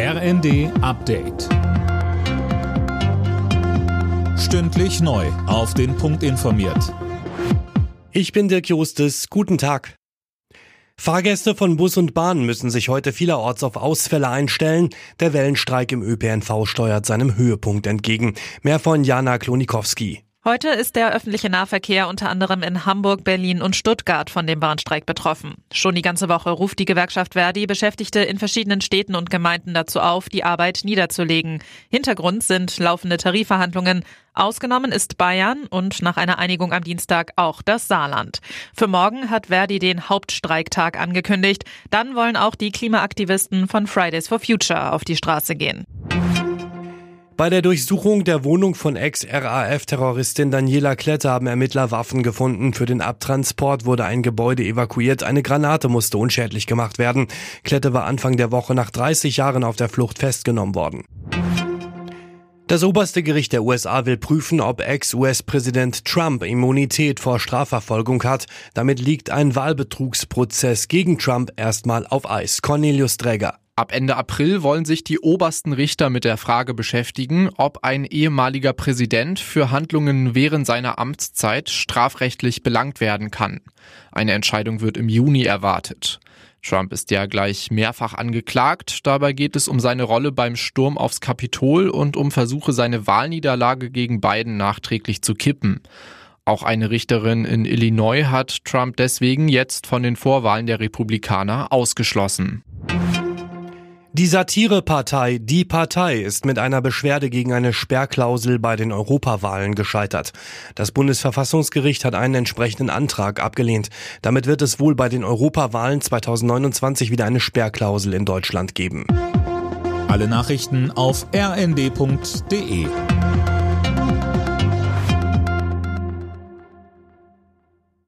RND Update. Stündlich neu. Auf den Punkt informiert. Ich bin Dirk Jostes. Guten Tag. Fahrgäste von Bus und Bahn müssen sich heute vielerorts auf Ausfälle einstellen. Der Wellenstreik im ÖPNV steuert seinem Höhepunkt entgegen. Mehr von Jana Klonikowski. Heute ist der öffentliche Nahverkehr unter anderem in Hamburg, Berlin und Stuttgart von dem Bahnstreik betroffen. Schon die ganze Woche ruft die Gewerkschaft Verdi Beschäftigte in verschiedenen Städten und Gemeinden dazu auf, die Arbeit niederzulegen. Hintergrund sind laufende Tarifverhandlungen. Ausgenommen ist Bayern und nach einer Einigung am Dienstag auch das Saarland. Für morgen hat Verdi den Hauptstreiktag angekündigt. Dann wollen auch die Klimaaktivisten von Fridays for Future auf die Straße gehen. Bei der Durchsuchung der Wohnung von Ex-RAF-Terroristin Daniela Klette haben Ermittler Waffen gefunden. Für den Abtransport wurde ein Gebäude evakuiert. Eine Granate musste unschädlich gemacht werden. Klette war Anfang der Woche nach 30 Jahren auf der Flucht festgenommen worden. Das oberste Gericht der USA will prüfen, ob Ex-US-Präsident Trump Immunität vor Strafverfolgung hat. Damit liegt ein Wahlbetrugsprozess gegen Trump erstmal auf Eis. Cornelius Dräger. Ab Ende April wollen sich die obersten Richter mit der Frage beschäftigen, ob ein ehemaliger Präsident für Handlungen während seiner Amtszeit strafrechtlich belangt werden kann. Eine Entscheidung wird im Juni erwartet. Trump ist ja gleich mehrfach angeklagt. Dabei geht es um seine Rolle beim Sturm aufs Kapitol und um Versuche, seine Wahlniederlage gegen Biden nachträglich zu kippen. Auch eine Richterin in Illinois hat Trump deswegen jetzt von den Vorwahlen der Republikaner ausgeschlossen. Die Satirepartei Die Partei ist mit einer Beschwerde gegen eine Sperrklausel bei den Europawahlen gescheitert. Das Bundesverfassungsgericht hat einen entsprechenden Antrag abgelehnt. Damit wird es wohl bei den Europawahlen 2029 wieder eine Sperrklausel in Deutschland geben. Alle Nachrichten auf rnd.de